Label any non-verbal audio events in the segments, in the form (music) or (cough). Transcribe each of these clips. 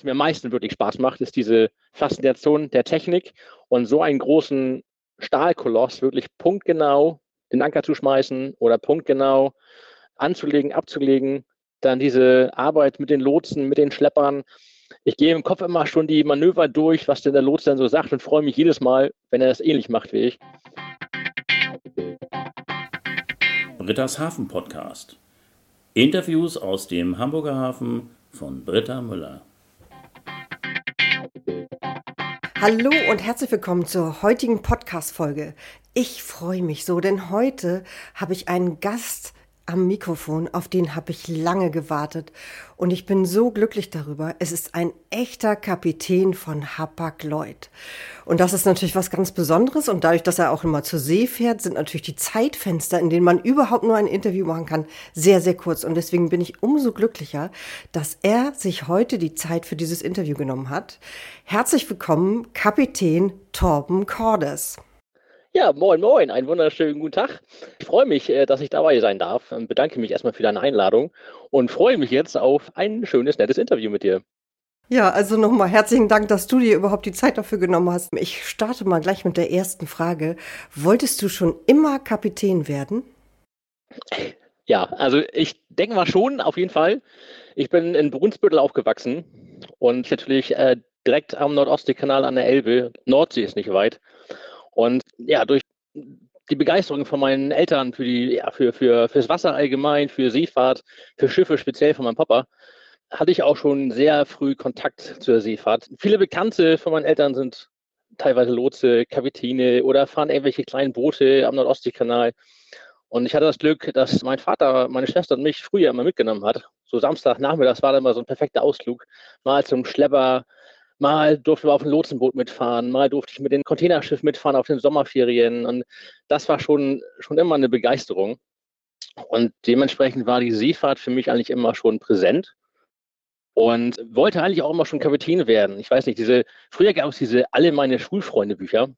was mir am meisten wirklich Spaß macht, ist diese Faszination der Technik und so einen großen Stahlkoloss wirklich punktgenau den Anker zu schmeißen oder punktgenau anzulegen, abzulegen. Dann diese Arbeit mit den Lotsen, mit den Schleppern. Ich gehe im Kopf immer schon die Manöver durch, was denn der Lots dann so sagt und freue mich jedes Mal, wenn er das ähnlich macht wie ich. Britta's Hafen Podcast. Interviews aus dem Hamburger Hafen von Britta Müller. Hallo und herzlich willkommen zur heutigen Podcast-Folge. Ich freue mich so, denn heute habe ich einen Gast am Mikrofon, auf den habe ich lange gewartet und ich bin so glücklich darüber. Es ist ein echter Kapitän von Hapag-Lloyd. Und das ist natürlich was ganz Besonderes und dadurch, dass er auch immer zur See fährt, sind natürlich die Zeitfenster, in denen man überhaupt nur ein Interview machen kann, sehr, sehr kurz. Und deswegen bin ich umso glücklicher, dass er sich heute die Zeit für dieses Interview genommen hat. Herzlich willkommen, Kapitän Torben Cordes. Ja, moin, moin, einen wunderschönen guten Tag. Ich freue mich, äh, dass ich dabei sein darf. und Bedanke mich erstmal für deine Einladung und freue mich jetzt auf ein schönes, nettes Interview mit dir. Ja, also nochmal herzlichen Dank, dass du dir überhaupt die Zeit dafür genommen hast. Ich starte mal gleich mit der ersten Frage. Wolltest du schon immer Kapitän werden? Ja, also ich denke mal schon, auf jeden Fall. Ich bin in Brunsbüttel aufgewachsen und natürlich äh, direkt am Nordostseekanal an der Elbe. Nordsee ist nicht weit. Und ja, durch die Begeisterung von meinen Eltern für die, ja, für, für, fürs Wasser allgemein, für Seefahrt, für Schiffe speziell von meinem Papa, hatte ich auch schon sehr früh Kontakt zur Seefahrt. Viele Bekannte von meinen Eltern sind teilweise Lotse, Kapitäne oder fahren irgendwelche kleinen Boote am Nordostseekanal. Und ich hatte das Glück, dass mein Vater, meine Schwester und mich früher immer mitgenommen hat. So Samstagnachmittags war dann mal so ein perfekter Ausflug. Mal zum Schlepper, Mal durften wir auf dem Lotsenboot mitfahren, mal durfte ich mit dem Containerschiff mitfahren auf den Sommerferien. Und das war schon, schon immer eine Begeisterung. Und dementsprechend war die Seefahrt für mich eigentlich immer schon präsent und wollte eigentlich auch immer schon Kapitän werden. Ich weiß nicht, diese, früher gab es diese alle meine Schulfreunde Bücher,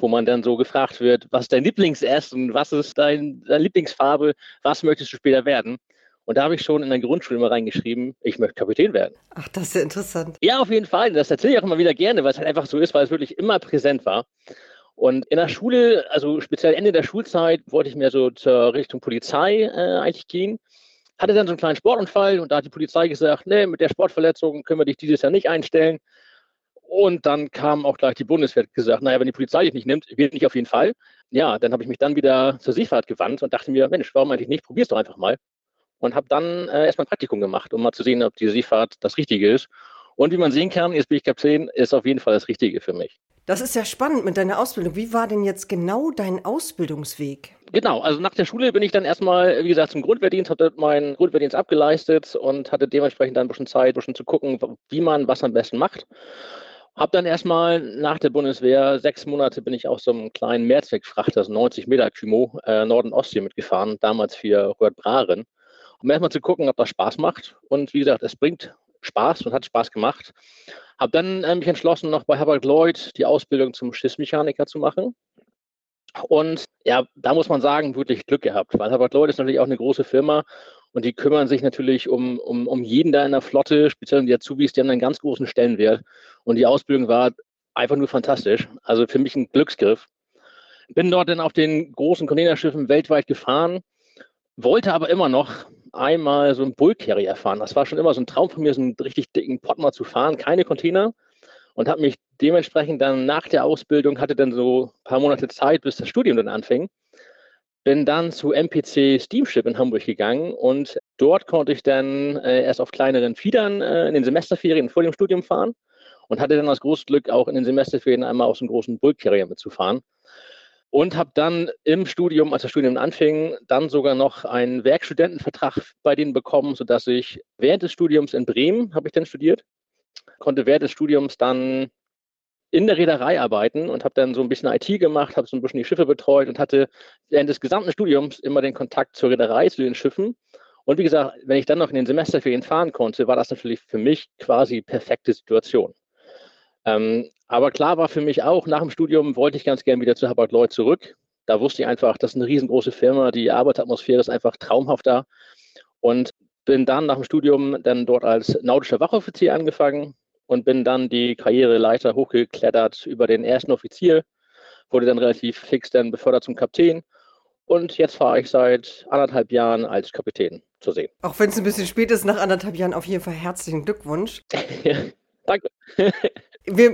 wo man dann so gefragt wird, was dein Lieblingsessen was ist dein, deine Lieblingsfarbe, was möchtest du später werden? Und da habe ich schon in der Grundschule mal reingeschrieben, ich möchte Kapitän werden. Ach, das ist ja interessant. Ja, auf jeden Fall. Das erzähle ich auch immer wieder gerne, weil es halt einfach so ist, weil es wirklich immer präsent war. Und in der Schule, also speziell Ende der Schulzeit, wollte ich mir so zur Richtung Polizei äh, eigentlich gehen. Hatte dann so einen kleinen Sportunfall und da hat die Polizei gesagt, nee, mit der Sportverletzung können wir dich dieses Jahr nicht einstellen. Und dann kam auch gleich die Bundeswehr gesagt, naja, wenn die Polizei dich nicht nimmt, wird nicht auf jeden Fall. Ja, dann habe ich mich dann wieder zur Seefahrt gewandt und dachte mir, Mensch, warum eigentlich nicht? Probier's doch einfach mal und habe dann äh, erstmal ein Praktikum gemacht, um mal zu sehen, ob die Seefahrt das Richtige ist. Und wie man sehen kann, jetzt bin ich Kapitän, ist auf jeden Fall das Richtige für mich. Das ist ja spannend mit deiner Ausbildung. Wie war denn jetzt genau dein Ausbildungsweg? Genau, also nach der Schule bin ich dann erstmal, wie gesagt, zum Grundwehrdienst, hatte meinen Grundwehrdienst abgeleistet und hatte dementsprechend dann ein bisschen Zeit, ein bisschen zu gucken, wie man was am besten macht. Hab dann erstmal nach der Bundeswehr sechs Monate bin ich auf so einem kleinen Mehrzweckfrachter, das 90 Meter Kymo, äh, Norden-Ostsee mitgefahren, damals für Robert Braren um erstmal zu gucken, ob das Spaß macht. Und wie gesagt, es bringt Spaß und hat Spaß gemacht. Habe dann äh, mich entschlossen, noch bei Herbert Lloyd die Ausbildung zum Schiffsmechaniker zu machen. Und ja, da muss man sagen, wirklich Glück gehabt, weil Herbert Lloyd ist natürlich auch eine große Firma und die kümmern sich natürlich um, um, um jeden da in der Flotte, speziell die Azubis, die haben einen ganz großen Stellenwert. Und die Ausbildung war einfach nur fantastisch. Also für mich ein Glücksgriff. Bin dort dann auf den großen Containerschiffen weltweit gefahren, wollte aber immer noch einmal so einen Bullcarrier fahren. Das war schon immer so ein Traum von mir, so einen richtig dicken Pot mal zu fahren, keine Container. Und habe mich dementsprechend dann nach der Ausbildung, hatte dann so ein paar Monate Zeit, bis das Studium dann anfing. Bin dann zu MPC Steamship in Hamburg gegangen und dort konnte ich dann äh, erst auf kleineren Fiedern äh, in den Semesterferien vor dem Studium fahren und hatte dann das große Glück, auch in den Semesterferien einmal aus einem großen Bullcarrier mitzufahren und habe dann im Studium, als das Studium anfing, dann sogar noch einen Werkstudentenvertrag bei denen bekommen, sodass ich während des Studiums in Bremen, habe ich dann studiert, konnte während des Studiums dann in der Reederei arbeiten und habe dann so ein bisschen IT gemacht, habe so ein bisschen die Schiffe betreut und hatte während des gesamten Studiums immer den Kontakt zur Reederei, zu den Schiffen. Und wie gesagt, wenn ich dann noch in den Semesterferien fahren konnte, war das natürlich für mich quasi perfekte Situation. Ähm, aber klar war für mich auch, nach dem Studium wollte ich ganz gerne wieder zu Hapag Lloyd zurück. Da wusste ich einfach, das ist eine riesengroße Firma, die Arbeitsatmosphäre ist einfach traumhaft da. Und bin dann nach dem Studium dann dort als nautischer Wachoffizier angefangen und bin dann die Karriereleiter hochgeklettert über den ersten Offizier, wurde dann relativ fix dann befördert zum Kapitän und jetzt fahre ich seit anderthalb Jahren als Kapitän zu sehen. Auch wenn es ein bisschen spät ist, nach anderthalb Jahren auf jeden Fall herzlichen Glückwunsch. (laughs) danke. (laughs)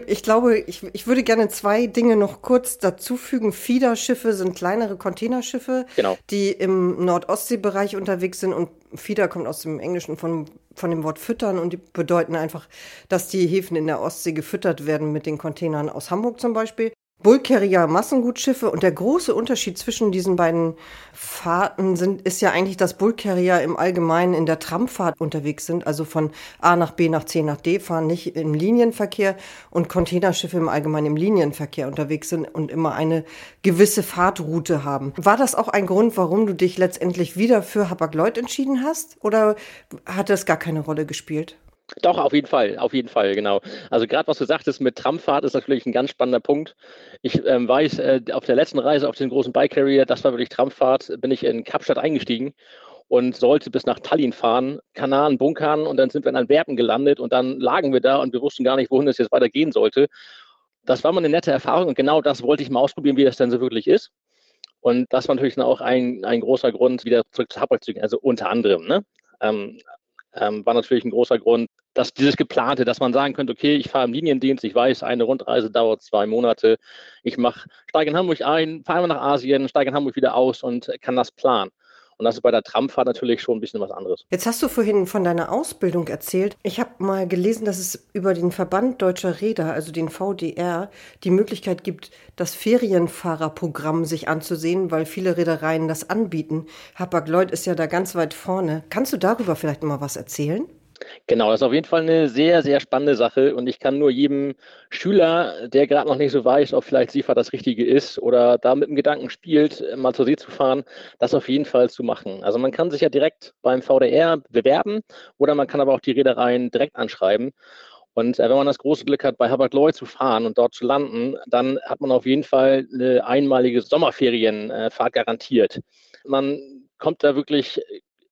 ich glaube, ich, ich würde gerne zwei Dinge noch kurz dazufügen. Fiederschiffe sind kleinere Containerschiffe, genau. die im Nordostseebereich unterwegs sind und Fieder kommt aus dem Englischen von, von dem Wort füttern und die bedeuten einfach, dass die Häfen in der Ostsee gefüttert werden mit den Containern aus Hamburg zum Beispiel. Bullcarrier Massengutschiffe und der große Unterschied zwischen diesen beiden Fahrten sind, ist ja eigentlich, dass Bullcarrier im Allgemeinen in der Tramfahrt unterwegs sind, also von A nach B nach C nach D fahren, nicht im Linienverkehr und Containerschiffe im Allgemeinen im Linienverkehr unterwegs sind und immer eine gewisse Fahrtroute haben. War das auch ein Grund, warum du dich letztendlich wieder für Hapag-Lloyd entschieden hast oder hat das gar keine Rolle gespielt? Doch, auf jeden Fall, auf jeden Fall, genau. Also gerade was du sagtest mit Tramfahrt ist natürlich ein ganz spannender Punkt. Ich ähm, weiß, äh, auf der letzten Reise auf den großen Bike Carrier, das war wirklich Tramfahrt, bin ich in Kapstadt eingestiegen und sollte bis nach Tallinn fahren, Kanaren bunkern und dann sind wir in Antwerpen gelandet und dann lagen wir da und wir wussten gar nicht, wohin es jetzt weitergehen sollte. Das war mal eine nette Erfahrung und genau das wollte ich mal ausprobieren, wie das denn so wirklich ist. Und das war natürlich dann auch ein, ein großer Grund, wieder zurück zu Hapag zu gehen, also unter anderem. Ne? Ähm, ähm, war natürlich ein großer Grund, dass dieses geplante, dass man sagen könnte, okay, ich fahre im Liniendienst, ich weiß, eine Rundreise dauert zwei Monate, ich mache, steige in Hamburg ein, fahre nach Asien, steige in Hamburg wieder aus und kann das planen. Und das ist bei der Tramfahrt natürlich schon ein bisschen was anderes. Jetzt hast du vorhin von deiner Ausbildung erzählt. Ich habe mal gelesen, dass es über den Verband Deutscher Räder, also den VDR, die Möglichkeit gibt, das Ferienfahrerprogramm sich anzusehen, weil viele Reedereien das anbieten. Hapag-Lloyd ist ja da ganz weit vorne. Kannst du darüber vielleicht mal was erzählen? Genau, das ist auf jeden Fall eine sehr, sehr spannende Sache und ich kann nur jedem Schüler, der gerade noch nicht so weiß, ob vielleicht Seefahrt das Richtige ist oder da mit dem Gedanken spielt, mal zur See zu fahren, das auf jeden Fall zu machen. Also man kann sich ja direkt beim VDR bewerben oder man kann aber auch die Reedereien direkt anschreiben. Und äh, wenn man das große Glück hat, bei Hapag-Lloyd zu fahren und dort zu landen, dann hat man auf jeden Fall eine einmalige Sommerferienfahrt garantiert. Man kommt da wirklich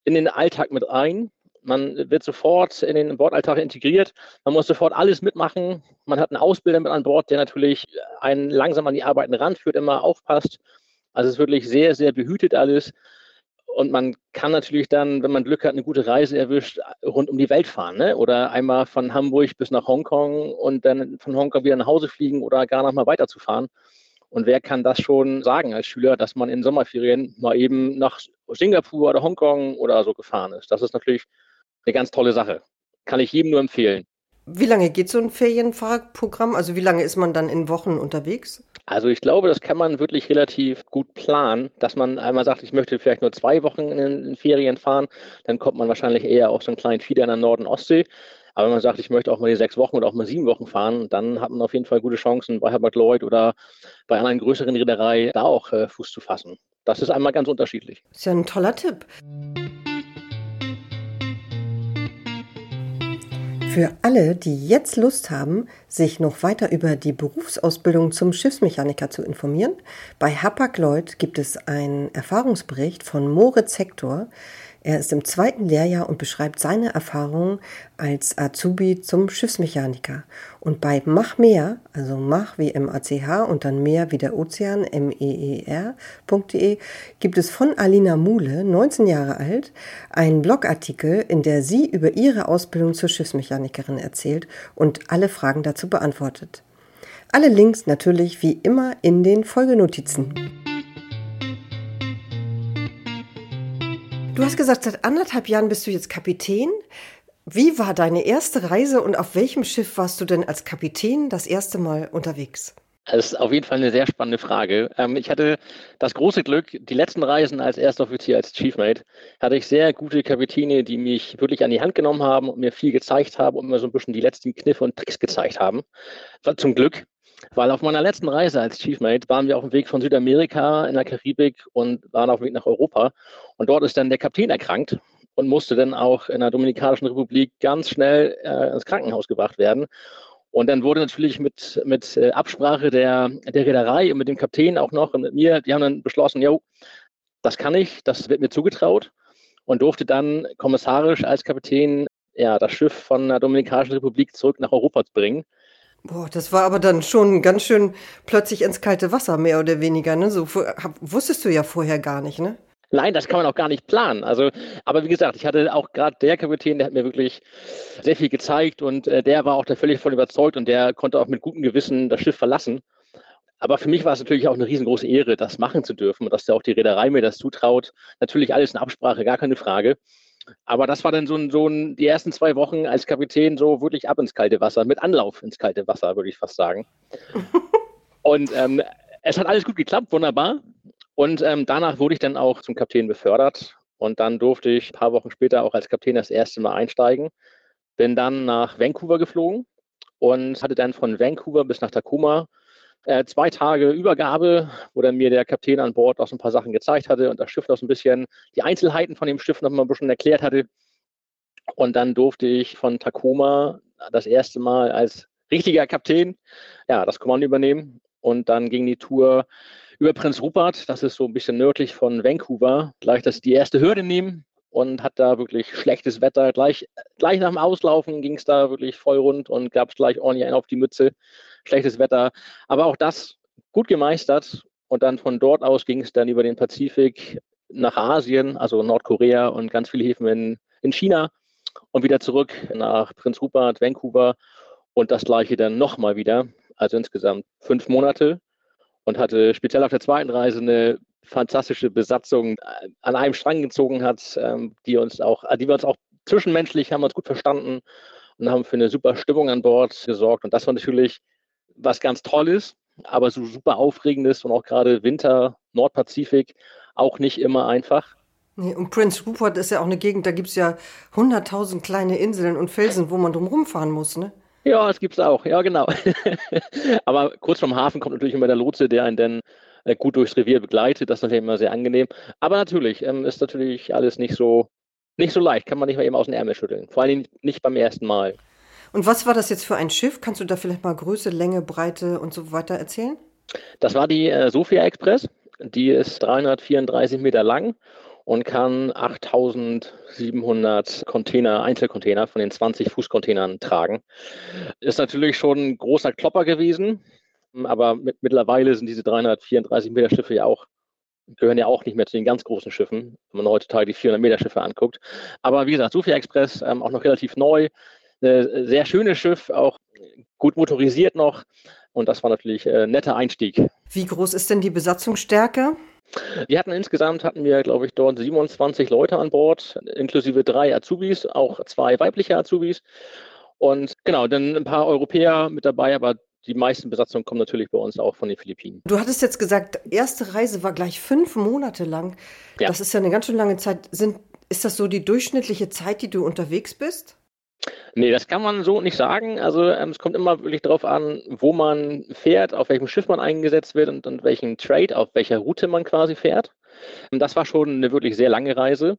in den Alltag mit ein. Man wird sofort in den Bordalltag integriert. Man muss sofort alles mitmachen. Man hat einen Ausbilder mit an Bord, der natürlich einen langsam an die Arbeiten ranführt, immer aufpasst. Also es ist wirklich sehr, sehr behütet alles. Und man kann natürlich dann, wenn man Glück hat, eine gute Reise erwischt, rund um die Welt fahren. Ne? Oder einmal von Hamburg bis nach Hongkong und dann von Hongkong wieder nach Hause fliegen oder gar noch mal weiterzufahren. Und wer kann das schon sagen als Schüler, dass man in Sommerferien mal eben nach Singapur oder Hongkong oder so gefahren ist? Das ist natürlich eine ganz tolle Sache. Kann ich jedem nur empfehlen. Wie lange geht so ein Ferienfahrprogramm? Also wie lange ist man dann in Wochen unterwegs? Also ich glaube, das kann man wirklich relativ gut planen, dass man einmal sagt, ich möchte vielleicht nur zwei Wochen in den Ferien fahren, dann kommt man wahrscheinlich eher auf so einen kleinen Fieder in der Norden Ostsee. Aber wenn man sagt, ich möchte auch mal die sechs Wochen oder auch mal sieben Wochen fahren, dann hat man auf jeden Fall gute Chancen, bei Herbert Lloyd oder bei anderen größeren Reederei da auch äh, Fuß zu fassen. Das ist einmal ganz unterschiedlich. Das ist ja ein toller Tipp. Für alle, die jetzt Lust haben, sich noch weiter über die Berufsausbildung zum Schiffsmechaniker zu informieren, bei Hapag-Lloyd gibt es einen Erfahrungsbericht von Moritz Hector, er ist im zweiten Lehrjahr und beschreibt seine Erfahrungen als Azubi zum Schiffsmechaniker. Und bei Mach mehr, also Mach wie M-A-C-H und dann mehr wie der Ozean, M-E-E-R.de, gibt es von Alina Muhle, 19 Jahre alt, einen Blogartikel, in der sie über ihre Ausbildung zur Schiffsmechanikerin erzählt und alle Fragen dazu beantwortet. Alle Links natürlich wie immer in den Folgenotizen. Du hast gesagt, seit anderthalb Jahren bist du jetzt Kapitän. Wie war deine erste Reise und auf welchem Schiff warst du denn als Kapitän das erste Mal unterwegs? Das ist auf jeden Fall eine sehr spannende Frage. Ähm, ich hatte das große Glück, die letzten Reisen als erster Offizier, als Chiefmate, hatte ich sehr gute Kapitäne, die mich wirklich an die Hand genommen haben und mir viel gezeigt haben und mir so ein bisschen die letzten Kniffe und Tricks gezeigt haben. zum Glück. Weil auf meiner letzten Reise als Chiefmate waren wir auf dem Weg von Südamerika in der Karibik und waren auf dem Weg nach Europa. Und dort ist dann der Kapitän erkrankt und musste dann auch in der Dominikanischen Republik ganz schnell äh, ins Krankenhaus gebracht werden. Und dann wurde natürlich mit, mit äh, Absprache der, der Reederei und mit dem Kapitän auch noch und mit mir, die haben dann beschlossen, jo, das kann ich, das wird mir zugetraut und durfte dann kommissarisch als Kapitän ja, das Schiff von der Dominikanischen Republik zurück nach Europa bringen. Boah, das war aber dann schon ganz schön plötzlich ins kalte Wasser, mehr oder weniger. Ne? So hab, wusstest du ja vorher gar nicht, ne? Nein, das kann man auch gar nicht planen. Also, aber wie gesagt, ich hatte auch gerade der Kapitän, der hat mir wirklich sehr viel gezeigt und äh, der war auch da völlig von überzeugt und der konnte auch mit gutem Gewissen das Schiff verlassen. Aber für mich war es natürlich auch eine riesengroße Ehre, das machen zu dürfen und dass ja auch die Reederei mir das zutraut. Natürlich alles in Absprache, gar keine Frage. Aber das war dann so ein, so ein, die ersten zwei Wochen als Kapitän so wirklich ab ins kalte Wasser, mit Anlauf ins kalte Wasser, würde ich fast sagen. (laughs) und ähm, es hat alles gut geklappt, wunderbar. Und ähm, danach wurde ich dann auch zum Kapitän befördert. Und dann durfte ich ein paar Wochen später auch als Kapitän das erste Mal einsteigen. Bin dann nach Vancouver geflogen und hatte dann von Vancouver bis nach Tacoma äh, zwei Tage Übergabe, wo dann mir der Kapitän an Bord auch so ein paar Sachen gezeigt hatte und das Schiff noch so ein bisschen, die Einzelheiten von dem Schiff noch mal ein bisschen erklärt hatte. Und dann durfte ich von Tacoma das erste Mal als richtiger Kapitän ja, das Kommando übernehmen. Und dann ging die Tour über Prinz Rupert, das ist so ein bisschen nördlich von Vancouver, gleich das die erste Hürde nehmen und hat da wirklich schlechtes Wetter. Gleich, gleich nach dem Auslaufen ging es da wirklich voll rund und gab es gleich ordentlich einen auf die Mütze. Schlechtes Wetter. Aber auch das gut gemeistert. Und dann von dort aus ging es dann über den Pazifik nach Asien, also Nordkorea und ganz viele Häfen in, in China und wieder zurück nach Prinz Rupert, Vancouver und das gleiche dann nochmal wieder. Also insgesamt fünf Monate und hatte speziell auf der zweiten Reise eine fantastische Besatzung äh, an einem Strang gezogen hat, ähm, die uns auch, äh, die wir uns auch zwischenmenschlich haben uns gut verstanden und haben für eine super Stimmung an Bord gesorgt. Und das war natürlich was ganz Tolles, aber so super Aufregendes und auch gerade Winter, Nordpazifik auch nicht immer einfach. Nee, und Prince Rupert ist ja auch eine Gegend, da gibt es ja hunderttausend kleine Inseln und Felsen, wo man drum rumfahren muss, ne? Ja, das gibt es auch, ja genau. (laughs) Aber kurz vom Hafen kommt natürlich immer der Lotse, der einen dann äh, gut durchs Revier begleitet. Das ist natürlich immer sehr angenehm. Aber natürlich ähm, ist natürlich alles nicht so, nicht so leicht, kann man nicht mal eben aus dem Ärmel schütteln. Vor allem nicht beim ersten Mal. Und was war das jetzt für ein Schiff? Kannst du da vielleicht mal Größe, Länge, Breite und so weiter erzählen? Das war die äh, Sofia Express. Die ist 334 Meter lang und kann 8700 Container, Einzelcontainer von den 20 Fußcontainern tragen. Ist natürlich schon ein großer Klopper gewesen, aber mit, mittlerweile sind diese 334 Meter Schiffe ja auch gehören ja auch nicht mehr zu den ganz großen Schiffen, wenn man heutzutage die 400 Meter Schiffe anguckt. Aber wie gesagt, Sofia Express ähm, auch noch relativ neu, ein sehr schönes Schiff, auch gut motorisiert noch. Und das war natürlich ein äh, netter Einstieg. Wie groß ist denn die Besatzungsstärke? Wir hatten insgesamt, hatten wir, glaube ich, dort 27 Leute an Bord, inklusive drei Azubis, auch zwei weibliche Azubis. Und genau, dann ein paar Europäer mit dabei, aber die meisten Besatzungen kommen natürlich bei uns auch von den Philippinen. Du hattest jetzt gesagt, erste Reise war gleich fünf Monate lang. Ja. Das ist ja eine ganz schön lange Zeit. Sind, ist das so die durchschnittliche Zeit, die du unterwegs bist? Nee, das kann man so nicht sagen. Also ähm, es kommt immer wirklich darauf an, wo man fährt, auf welchem Schiff man eingesetzt wird und, und welchen Trade, auf welcher Route man quasi fährt. Und das war schon eine wirklich sehr lange Reise.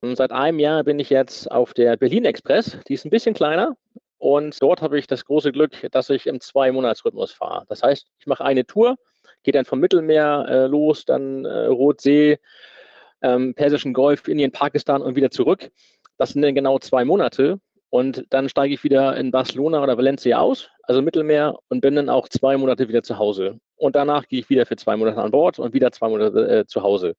Und seit einem Jahr bin ich jetzt auf der Berlin Express. Die ist ein bisschen kleiner. Und dort habe ich das große Glück, dass ich im Zwei-Monats-Rhythmus fahre. Das heißt, ich mache eine Tour, gehe dann vom Mittelmeer äh, los, dann äh, Rotsee, ähm, Persischen Golf, Indien, Pakistan und wieder zurück. Das sind dann genau zwei Monate. Und dann steige ich wieder in Barcelona oder Valencia aus, also Mittelmeer, und bin dann auch zwei Monate wieder zu Hause. Und danach gehe ich wieder für zwei Monate an Bord und wieder zwei Monate äh, zu Hause.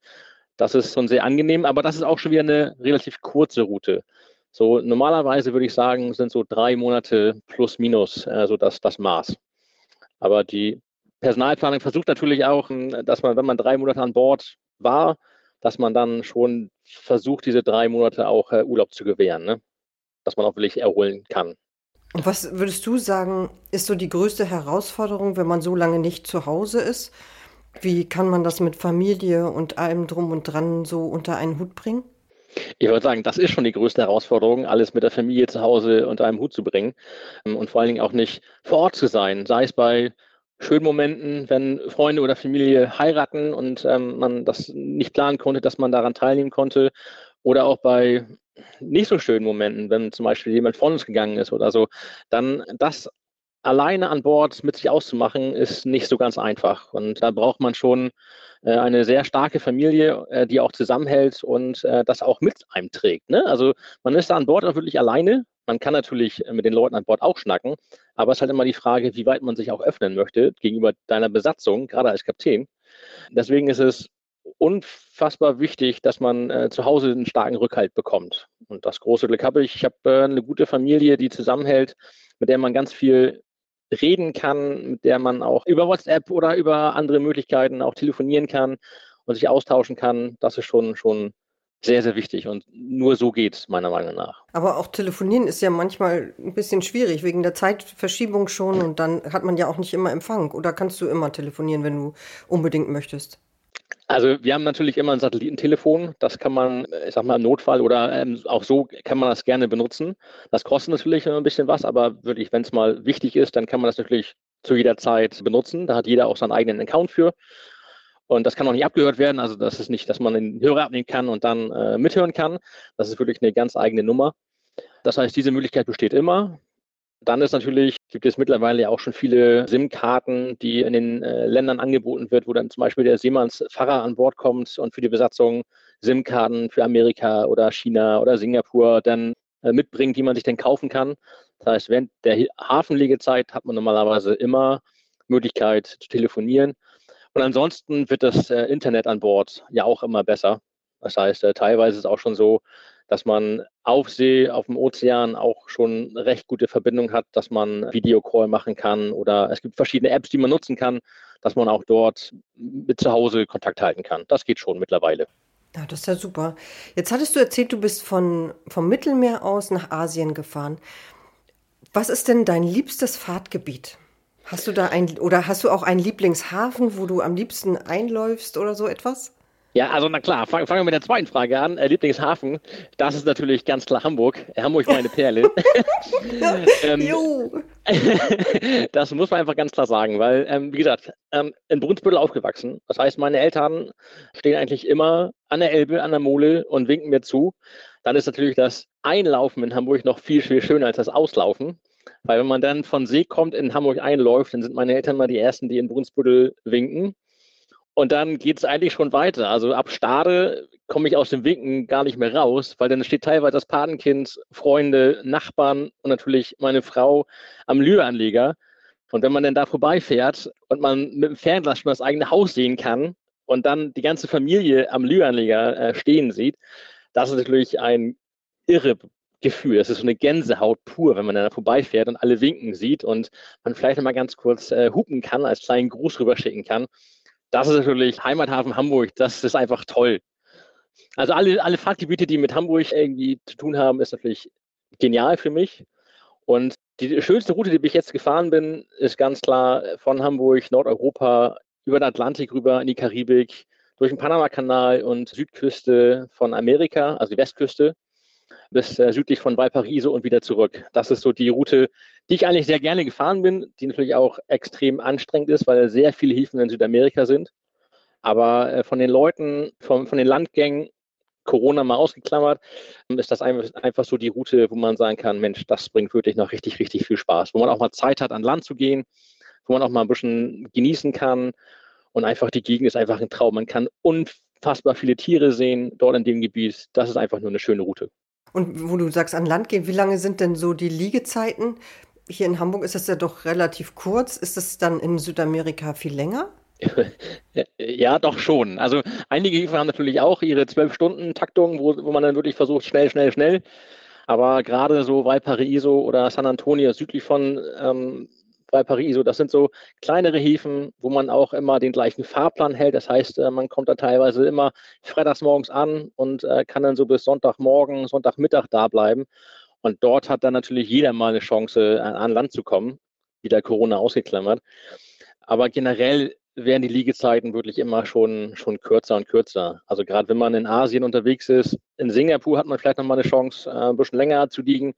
Das ist schon sehr angenehm, aber das ist auch schon wieder eine relativ kurze Route. So normalerweise würde ich sagen, sind so drei Monate plus minus äh, so das, das Maß. Aber die Personalplanung versucht natürlich auch, hm, dass man, wenn man drei Monate an Bord war, dass man dann schon versucht, diese drei Monate auch äh, Urlaub zu gewähren. Ne? Dass man auch wirklich erholen kann. Und was würdest du sagen, ist so die größte Herausforderung, wenn man so lange nicht zu Hause ist? Wie kann man das mit Familie und allem drum und dran so unter einen Hut bringen? Ich würde sagen, das ist schon die größte Herausforderung, alles mit der Familie zu Hause unter einem Hut zu bringen ähm, und vor allen Dingen auch nicht vor Ort zu sein, sei es bei schönen Momenten, wenn Freunde oder Familie heiraten und ähm, man das nicht planen konnte, dass man daran teilnehmen konnte oder auch bei nicht so schönen Momenten, wenn zum Beispiel jemand von uns gegangen ist oder so, dann das alleine an Bord mit sich auszumachen, ist nicht so ganz einfach. Und da braucht man schon äh, eine sehr starke Familie, äh, die auch zusammenhält und äh, das auch mit einem trägt. Ne? Also man ist da an Bord auch wirklich alleine Man kann natürlich mit den Leuten an Bord auch schnacken, aber es ist halt immer die Frage, wie weit man sich auch öffnen möchte gegenüber deiner Besatzung, gerade als Kapitän. Deswegen ist es unfassbar wichtig, dass man äh, zu Hause einen starken Rückhalt bekommt. Und das große Glück habe ich. Ich habe äh, eine gute Familie, die zusammenhält, mit der man ganz viel reden kann, mit der man auch über WhatsApp oder über andere Möglichkeiten auch telefonieren kann und sich austauschen kann. Das ist schon, schon sehr, sehr wichtig und nur so geht es meiner Meinung nach. Aber auch telefonieren ist ja manchmal ein bisschen schwierig, wegen der Zeitverschiebung schon und dann hat man ja auch nicht immer Empfang. Oder kannst du immer telefonieren, wenn du unbedingt möchtest? Also wir haben natürlich immer ein Satellitentelefon. Das kann man, ich sag mal, im Notfall oder ähm, auch so kann man das gerne benutzen. Das kostet natürlich ein bisschen was, aber wirklich, wenn es mal wichtig ist, dann kann man das natürlich zu jeder Zeit benutzen. Da hat jeder auch seinen eigenen Account für. Und das kann auch nicht abgehört werden. Also das ist nicht, dass man den Hörer abnehmen kann und dann äh, mithören kann. Das ist wirklich eine ganz eigene Nummer. Das heißt, diese Möglichkeit besteht immer. Dann ist natürlich, gibt es mittlerweile ja auch schon viele SIM-Karten, die in den äh, Ländern angeboten wird, wo dann zum Beispiel der Seemannsfahrer an Bord kommt und für die Besatzung SIM-Karten für Amerika oder China oder Singapur dann äh, mitbringt, die man sich dann kaufen kann. Das heißt, während der Hafenlegezeit hat man normalerweise immer Möglichkeit zu telefonieren. Und ansonsten wird das äh, Internet an Bord ja auch immer besser. Das heißt, äh, teilweise ist es auch schon so, dass man auf See, auf dem Ozean auch schon recht gute Verbindung hat, dass man Videocall machen kann oder es gibt verschiedene Apps, die man nutzen kann, dass man auch dort mit zu Hause Kontakt halten kann. Das geht schon mittlerweile. Ja, das ist ja super. Jetzt hattest du erzählt, du bist von, vom Mittelmeer aus nach Asien gefahren. Was ist denn dein liebstes Fahrtgebiet? Hast du da ein oder hast du auch einen Lieblingshafen, wo du am liebsten einläufst oder so etwas? Ja, also na klar, fangen fang wir mit der zweiten Frage an. Äh, Lieblingshafen, das ist natürlich ganz klar Hamburg. Hamburg meine Perle. (laughs) ähm, (laughs) das muss man einfach ganz klar sagen, weil, ähm, wie gesagt, ähm, in Brunsbüttel aufgewachsen. Das heißt, meine Eltern stehen eigentlich immer an der Elbe, an der Mole und winken mir zu. Dann ist natürlich das Einlaufen in Hamburg noch viel, viel schöner als das Auslaufen. Weil wenn man dann von See kommt, in Hamburg einläuft, dann sind meine Eltern mal die Ersten, die in Brunsbüttel winken. Und dann geht es eigentlich schon weiter. Also ab Stade komme ich aus dem Winken gar nicht mehr raus, weil dann steht teilweise das Patenkind, Freunde, Nachbarn und natürlich meine Frau am Lüanleger. Und wenn man dann da vorbeifährt und man mit dem Fernglas schon das eigene Haus sehen kann und dann die ganze Familie am Lüanleger äh, stehen sieht, das ist natürlich ein irre Gefühl. Das ist so eine Gänsehaut pur, wenn man da vorbeifährt und alle winken sieht und man vielleicht mal ganz kurz äh, hupen kann, als kleinen Gruß rüberschicken kann das ist natürlich Heimathafen Hamburg, das ist einfach toll. Also alle, alle Fahrtgebiete, die mit Hamburg irgendwie zu tun haben, ist natürlich genial für mich. Und die schönste Route, die ich jetzt gefahren bin, ist ganz klar von Hamburg, Nordeuropa, über den Atlantik rüber in die Karibik, durch den Panamakanal und Südküste von Amerika, also die Westküste bis äh, südlich von Valparaiso und wieder zurück. Das ist so die Route, die ich eigentlich sehr gerne gefahren bin, die natürlich auch extrem anstrengend ist, weil sehr viele Häfen in Südamerika sind. Aber äh, von den Leuten, von, von den Landgängen, Corona mal ausgeklammert, ist das einfach so die Route, wo man sagen kann, Mensch, das bringt wirklich noch richtig, richtig viel Spaß. Wo man auch mal Zeit hat, an Land zu gehen, wo man auch mal ein bisschen genießen kann. Und einfach die Gegend ist einfach ein Traum. Man kann unfassbar viele Tiere sehen dort in dem Gebiet. Das ist einfach nur eine schöne Route. Und wo du sagst, an Land gehen, wie lange sind denn so die Liegezeiten? Hier in Hamburg ist das ja doch relativ kurz. Ist das dann in Südamerika viel länger? (laughs) Ja, doch schon. Also einige Häfen haben natürlich auch ihre Zwölf-Stunden-Taktung, wo, wo man dann wirklich versucht, schnell, schnell, schnell. Aber gerade so Valparaiso oder San Antonio südlich von ähm, bei Paris. das sind so kleinere Häfen, wo man auch immer den gleichen Fahrplan hält. Das heißt, äh, man kommt da teilweise immer freitags morgens an und äh, kann dann so bis Sonntagmorgen, Sonntagmittag da bleiben. Und dort hat dann natürlich jeder mal eine Chance, an Land zu kommen, wieder Corona ausgeklammert. Aber generell werden die Liegezeiten wirklich immer schon, schon kürzer und kürzer. Also gerade wenn man in Asien unterwegs ist, in Singapur hat man vielleicht noch mal eine Chance, äh, ein bisschen länger zu liegen.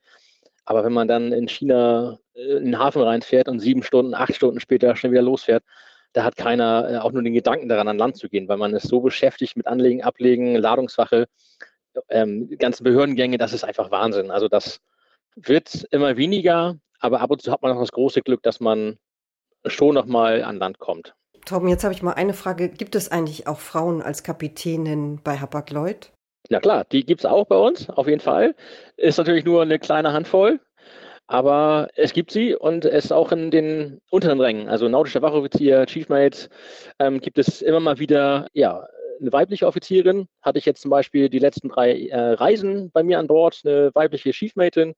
Aber wenn man dann in China äh, in den Hafen reinfährt und sieben Stunden, acht Stunden später schnell wieder losfährt, da hat keiner äh, auch nur den Gedanken daran, an Land zu gehen, weil man ist so beschäftigt mit Anlegen, Ablegen, Ladungswache, ähm, ganzen Behördengänge, das ist einfach Wahnsinn. Also das wird immer weniger, aber ab und zu hat man noch das große Glück, dass man schon nochmal an Land kommt. Torben, jetzt habe ich mal eine Frage. Gibt es eigentlich auch Frauen als Kapitänin bei Hapag-Lloyd? Na klar, die gibt es auch bei uns, auf jeden Fall. Ist natürlich nur eine kleine Handvoll, aber es gibt sie und es auch in den unteren Rängen, also nautischer Wachoffizier, Chiefmate, ähm, gibt es immer mal wieder, ja, eine weibliche Offizierin. Hatte ich jetzt zum Beispiel die letzten drei äh, Reisen bei mir an Bord, eine weibliche Chiefmatein.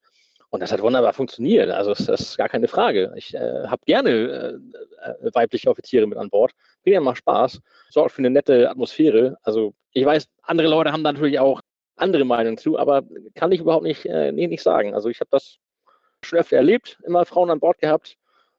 Und das hat wunderbar funktioniert. Also das ist gar keine Frage. Ich äh, habe gerne äh, äh, weibliche Offiziere mit an Bord. Bringt ja mal Spaß. Sorgt für eine nette Atmosphäre. Also ich weiß, andere Leute haben da natürlich auch andere Meinungen zu, aber kann ich überhaupt nicht, äh, nee, nicht sagen. Also ich habe das schon öfter erlebt, immer Frauen an Bord gehabt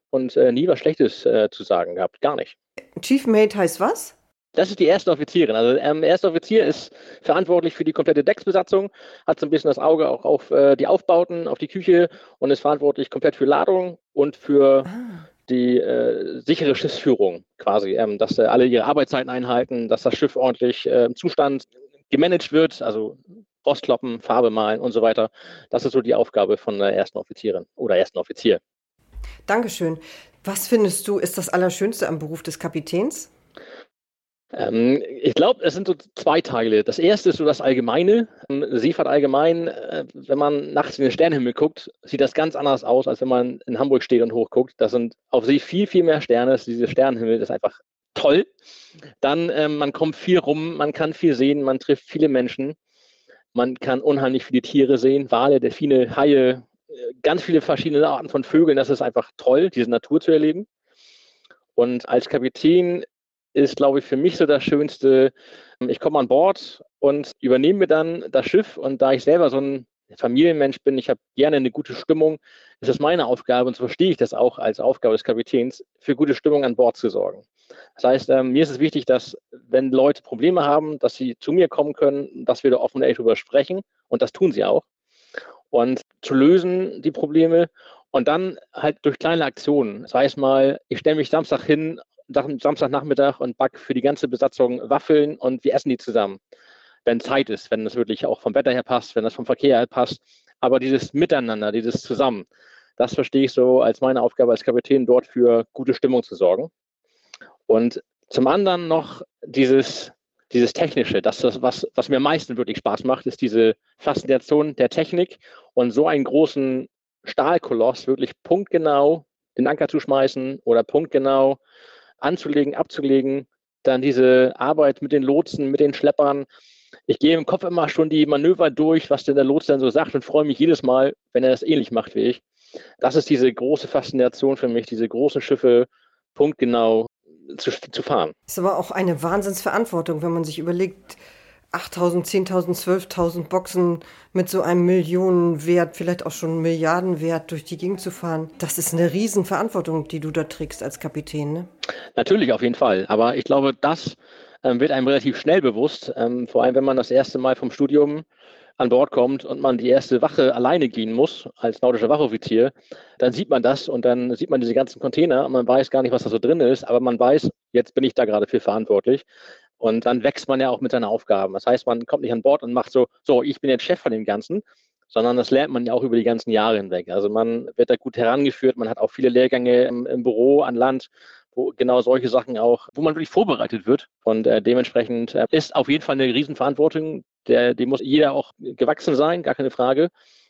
und äh, nie was Schlechtes äh, zu sagen gehabt. Gar nicht. Chief Mate heißt was? Das ist die erste Offizierin. Also ähm, erste Offizier ist verantwortlich für die komplette Decksbesatzung, hat so ein bisschen das Auge auch auf äh, die Aufbauten, auf die Küche und ist verantwortlich komplett für Ladung und für ah. die äh, sichere Schiffsführung quasi, ähm, dass äh, alle ihre Arbeitszeiten einhalten, dass das Schiff ordentlich äh, im Zustand gemanagt wird, also Rostkloppen, Farbe malen und so weiter. Das ist so die Aufgabe von der ersten Offizierin oder ersten Offizier. Dankeschön. Was findest du ist das Allerschönste am Beruf des Kapitäns? Ähm, ich glaube, es sind so zwei Teile. Das erste ist so das Allgemeine. Ähm, Seefahrt allgemein, äh, wenn man nachts in den Sternenhimmel guckt, sieht das ganz anders aus, als wenn man in Hamburg steht und hochguckt. Das sind auf See viel, viel mehr Sterne. Dieser Sternenhimmel ist einfach toll. Dann, ähm, man kommt viel rum, man kann viel sehen, man trifft viele Menschen. Man kann unheimlich viele Tiere sehen, Wale, Delfine, Haie, äh, ganz viele verschiedene Arten von Vögeln. Das ist einfach toll, diese Natur zu erleben. Und als Kapitän ist, glaube ich, für mich so das Schönste. Ich komme an Bord und übernehme mir dann das Schiff und da ich selber so ein Familienmensch bin, ich habe gerne eine gute Stimmung, ist es meine Aufgabe und so verstehe ich das auch als Aufgabe des Kapitäns, für gute Stimmung an Bord zu sorgen. Das heißt, ähm, mir ist es wichtig, dass wenn Leute Probleme haben, dass sie zu mir kommen können, dass wir da offen und ehrlich drüber sprechen und das tun sie auch. Und zu lösen die Probleme und dann halt durch kleine Aktionen. Das heißt mal, ich stelle mich Samstag hin Samstagnachmittag und back für die ganze Besatzung Waffeln und wir essen die zusammen, wenn Zeit ist, wenn das wirklich auch vom Wetter her passt, wenn das vom Verkehr her passt. Aber dieses Miteinander, dieses Zusammen, das verstehe ich so als meine Aufgabe als Kapitän, dort für gute Stimmung zu sorgen. Und zum anderen noch dieses, dieses Technische, das, das was, was mir am meisten wirklich Spaß macht, ist diese Faszination der Technik und so einen großen Stahlkoloss wirklich punktgenau den Anker zu schmeißen oder punktgenau anzulegen, abzulegen, dann diese Arbeit mit den Lotsen, mit den Schleppern. Ich gehe im Kopf immer schon die Manöver durch, was denn der Lots dann so sagt und freue mich jedes Mal, wenn er das ähnlich macht wie ich. Das ist diese große Faszination für mich, diese großen Schiffe punktgenau zu, zu fahren. Ist aber auch eine Wahnsinnsverantwortung, wenn man sich überlegt, 8000, 10.000, 12.000 Boxen mit so einem Millionenwert, vielleicht auch schon Milliardenwert durch die Gegend zu fahren. Das ist eine Riesenverantwortung, die du da trägst als Kapitän. Ne? Natürlich, auf jeden Fall. Aber ich glaube, das wird einem relativ schnell bewusst. Ähm, vor allem, wenn man das erste Mal vom Studium an Bord kommt und man die erste Wache alleine gehen muss, als nautischer Wachoffizier, dann sieht man das und dann sieht man diese ganzen Container und man weiß gar nicht, was da so drin ist, aber man weiß, jetzt bin ich da gerade für verantwortlich. Und dann wächst man ja auch mit seinen Aufgaben. Das heißt, man kommt nicht an Bord und macht so, so, ich bin jetzt Chef von dem Ganzen, sondern das lernt man ja auch über die ganzen Jahre hinweg. Also man wird da gut herangeführt, man hat auch viele Lehrgänge im, im Büro an Land, wo genau solche Sachen auch, wo man wirklich vorbereitet wird. Und äh, dementsprechend äh, ist auf jeden Fall eine Riesenverantwortung, der, die muss jeder auch gewachsen sein, gar keine Frage.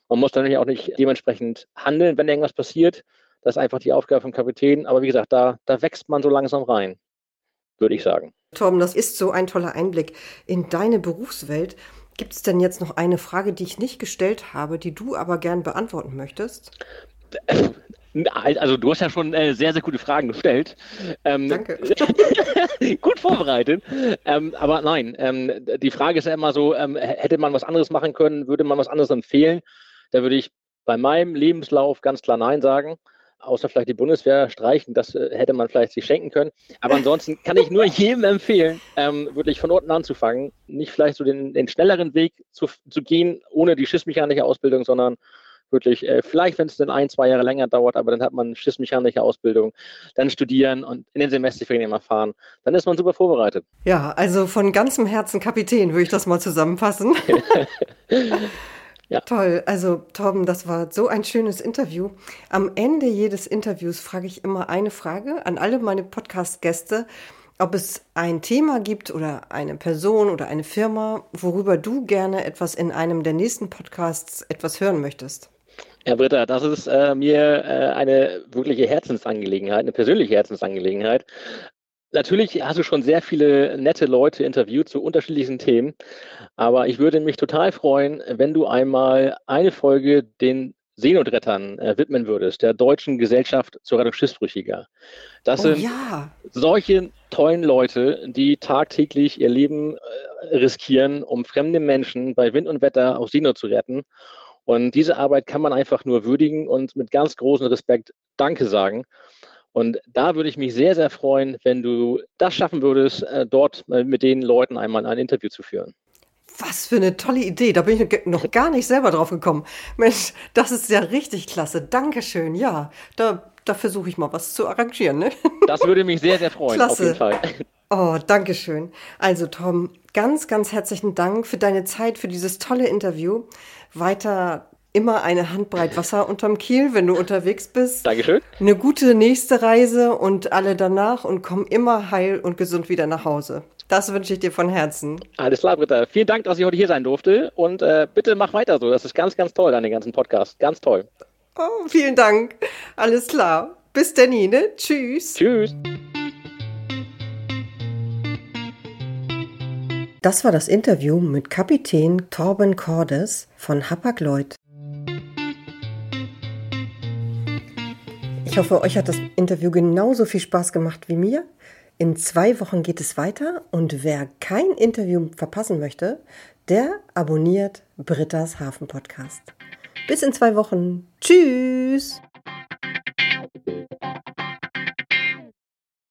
Man muss dann auch nicht dementsprechend handeln, wenn irgendwas passiert. Das ist einfach die Aufgabe vom Kapitän. Aber wie gesagt, da, da wächst man so langsam rein, würde ich sagen. Torben, das ist so ein toller Einblick in deine Berufswelt. Gibt es denn jetzt noch eine Frage, die ich nicht gestellt habe, die du aber gern beantworten möchtest? Also du hast ja schon äh, sehr, sehr gute Fragen gestellt. Ähm, Danke. (laughs) gut vorbereitet. Ähm, aber nein, ähm, die Frage ist ja immer so, ähm, hätte man was anderes machen können, würde man was anderes empfehlen? Da würde ich bei meinem Lebenslauf ganz klar Nein sagen außer vielleicht die Bundeswehr streichen, das äh, hätte man vielleicht sich schenken können. Aber (laughs) ansonsten kann ich nur jedem empfehlen, ähm, wirklich von unten anzufangen, nicht vielleicht so den, den schnelleren Weg zu, zu gehen, ohne die Schiffsmechanische Ausbildung, sondern wirklich, äh, vielleicht, wenn es dann ein, zwei Jahre länger dauert, aber dann hat man Schiffsmechanische Ausbildung, dann studieren und in den Semesterferien mal fahren, dann ist man super vorbereitet. Ja, also von ganzem Herzen Kapitän, würde ich das mal zusammenfassen. (laughs) Ja. Toll. Also, Torben, das war so ein schönes Interview. Am Ende jedes Interviews frage ich immer eine Frage an alle meine Podcast-Gäste. ob es ein Thema gibt oder eine Person oder eine Firma, worüber du gerne etwas in einem der nächsten Podcasts etwas hören möchtest. Herr Britta, das ist äh, mir äh, eine wirkliche Herzensangelegenheit, eine persönliche Herzensangelegenheit. Natürlich hast du schon sehr viele nette Leute interviewt zu unterschiedlichen Themen, aber ich würde mich total freuen, wenn du einmal eine Folge den Seenotrettern äh, widmen würdest, der Deutschen Gesellschaft zur Rettung Schiffsbrüchiger. Das oh, sind ja. solche tollen Leute, die tagtäglich ihr Leben äh, riskieren, um fremde Menschen bei Wind und Wetter aus Seenot zu retten. Und diese Arbeit kann man einfach nur würdigen und mit ganz großem Respekt Danke sagen. Und da würde ich mich sehr, sehr freuen, wenn du das schaffen würdest, äh, dort mit den Leuten einmal ein Interview zu führen. Was für eine tolle Idee. Da bin ich noch gar nicht selber drauf gekommen. Mensch, das ist ja richtig klasse. Dankeschön. Ja, da, da versuche ich mal was zu arrangieren. Ne? Das würde mich sehr, sehr freuen. Klasse. Auf jeden Fall. Oh, danke schön. Also Tom, ganz, ganz herzlichen Dank für deine Zeit, für dieses tolle Interview. Weiter immer eine Handbreit Wasser unterm Kiel, wenn du unterwegs bist. Dankeschön. Eine gute nächste Reise und alle danach und komm immer heil und gesund wieder nach Hause. Das wünsche ich dir von Herzen. Alles klar, Britta. Vielen Dank, dass ich heute hier sein durfte und äh, bitte mach weiter so. Das ist ganz, ganz toll, deine ganzen Podcast. Ganz toll. Oh, vielen Dank. Alles klar. Bis dann, ne? Tschüss. Tschüss. Das war das Interview mit Kapitän Torben Cordes von Hapag-Lloyd. Ich hoffe, euch hat das Interview genauso viel Spaß gemacht wie mir. In zwei Wochen geht es weiter und wer kein Interview verpassen möchte, der abonniert Britta's Hafen Podcast. Bis in zwei Wochen. Tschüss!